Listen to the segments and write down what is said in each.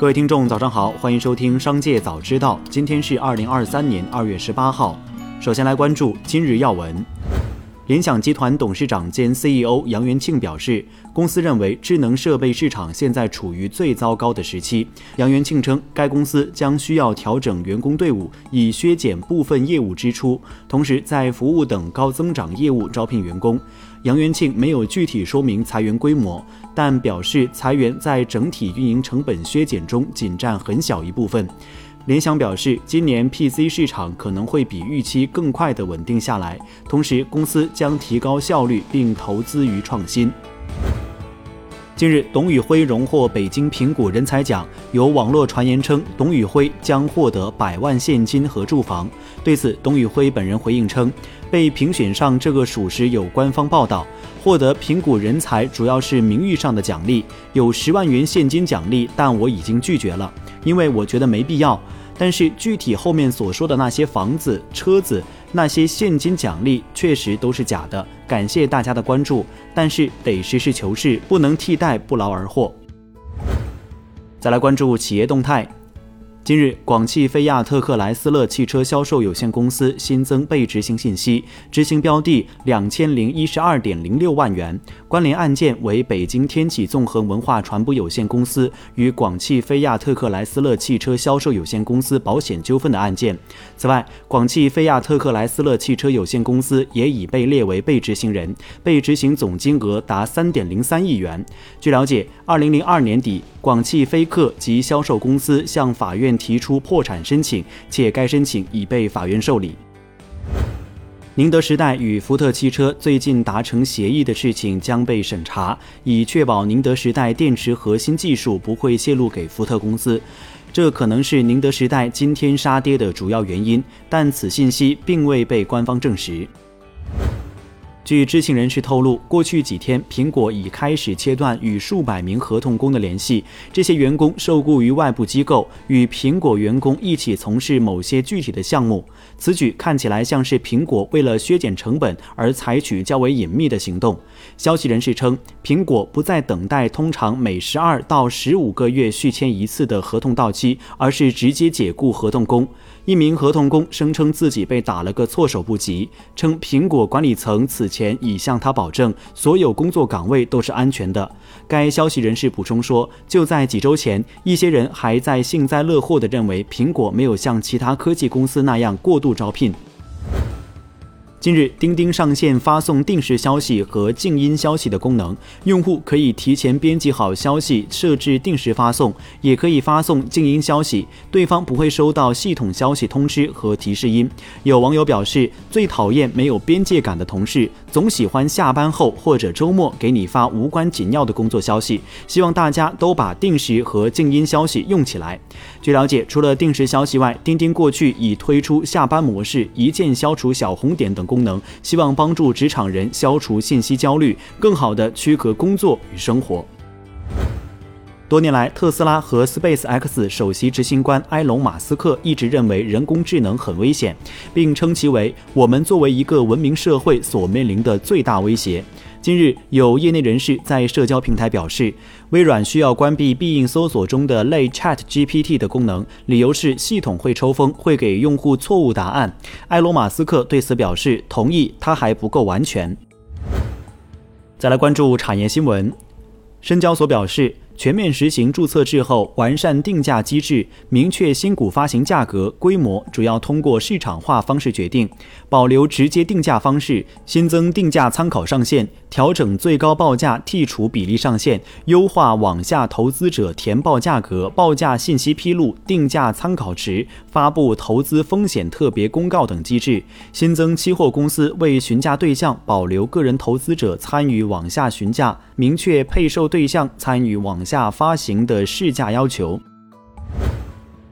各位听众，早上好，欢迎收听《商界早知道》。今天是二零二三年二月十八号。首先来关注今日要闻。联想集团董事长兼 CEO 杨元庆表示，公司认为智能设备市场现在处于最糟糕的时期。杨元庆称，该公司将需要调整员工队伍，以削减部分业务支出，同时在服务等高增长业务招聘员工。杨元庆没有具体说明裁员规模，但表示裁员在整体运营成本削减中仅占很小一部分。联想表示，今年 PC 市场可能会比预期更快地稳定下来，同时公司将提高效率并投资于创新。近日，董宇辉荣获北京苹果人才奖，有网络传言称董宇辉将获得百万现金和住房。对此，董宇辉本人回应称，被评选上这个属实有官方报道。获得评估人才主要是名誉上的奖励，有十万元现金奖励，但我已经拒绝了，因为我觉得没必要。但是具体后面所说的那些房子、车子。那些现金奖励确实都是假的，感谢大家的关注，但是得实事求是，不能替代不劳而获。再来关注企业动态。近日，广汽菲亚特克莱斯勒汽车销售有限公司新增被执行信息，执行标的两千零一十二点零六万元，关联案件为北京天启纵横文化传播有限公司与广汽菲亚特克莱斯勒汽车销售有限公司保险纠纷的案件。此外，广汽菲亚特克莱斯勒汽车有限公司也已被列为被执行人，被执行总金额达三点零三亿元。据了解，二零零二年底，广汽菲克及销售公司向法院。提出破产申请，且该申请已被法院受理。宁德时代与福特汽车最近达成协议的事情将被审查，以确保宁德时代电池核心技术不会泄露给福特公司。这可能是宁德时代今天杀跌的主要原因，但此信息并未被官方证实。据知情人士透露，过去几天，苹果已开始切断与数百名合同工的联系。这些员工受雇于外部机构，与苹果员工一起从事某些具体的项目。此举看起来像是苹果为了削减成本而采取较为隐秘的行动。消息人士称，苹果不再等待通常每十二到十五个月续签一次的合同到期，而是直接解雇合同工。一名合同工声称自己被打了个措手不及，称苹果管理层此前前已向他保证所有工作岗位都是安全的。该消息人士补充说，就在几周前，一些人还在幸灾乐祸地认为苹果没有像其他科技公司那样过度招聘。近日，钉钉上线发送定时消息和静音消息的功能，用户可以提前编辑好消息，设置定时发送，也可以发送静音消息，对方不会收到系统消息通知和提示音。有网友表示，最讨厌没有边界感的同事，总喜欢下班后或者周末给你发无关紧要的工作消息。希望大家都把定时和静音消息用起来。据了解，除了定时消息外，钉钉过去已推出下班模式，一键消除小红点等。功能希望帮助职场人消除信息焦虑，更好地区隔工作与生活。多年来，特斯拉和 Space X 首席执行官埃隆·马斯克一直认为人工智能很危险，并称其为我们作为一个文明社会所面临的最大威胁。近日，有业内人士在社交平台表示，微软需要关闭必应搜索中的类 Chat GPT 的功能，理由是系统会抽风，会给用户错误答案。埃隆·马斯克对此表示同意，它还不够完全。再来关注产业新闻，深交所表示。全面实行注册制后，完善定价机制，明确新股发行价格规模，主要通过市场化方式决定，保留直接定价方式，新增定价参考上限，调整最高报价剔除比例上限，优化网下投资者填报价格、报价信息披露、定价参考值、发布投资风险特别公告等机制，新增期货公司为询价对象保留个人投资者参与网下询价，明确配售对象参与网。下发行的市价要求。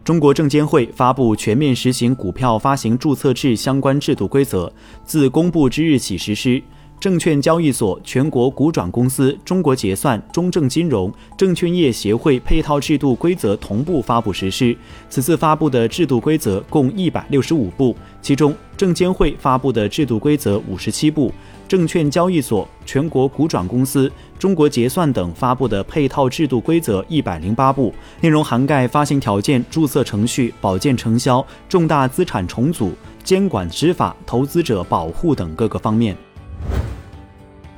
中国证监会发布全面实行股票发行注册制相关制度规则，自公布之日起实施。证券交易所、全国股转公司、中国结算、中证金融、证券业协会配套制度规则同步发布实施。此次发布的制度规则共一百六十五部，其中证监会发布的制度规则五十七部，证券交易所、全国股转公司、中国结算等发布的配套制度规则一百零八部，内容涵盖发行条件、注册程序、保荐承销、重大资产重组、监管执法、投资者保护等各个方面。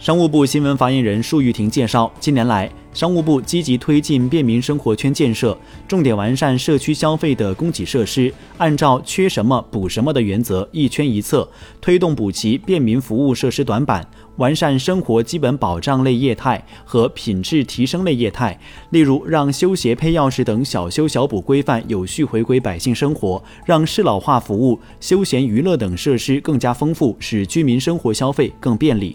商务部新闻发言人束玉婷介绍，近年来，商务部积极推进便民生活圈建设，重点完善社区消费的供给设施，按照缺什么补什么的原则，一圈一策，推动补齐便民服务设施短板，完善生活基本保障类业态和品质提升类业态。例如，让修鞋、配钥匙等小修小补规范有序回归百姓生活，让适老化服务、休闲娱乐等设施更加丰富，使居民生活消费更便利。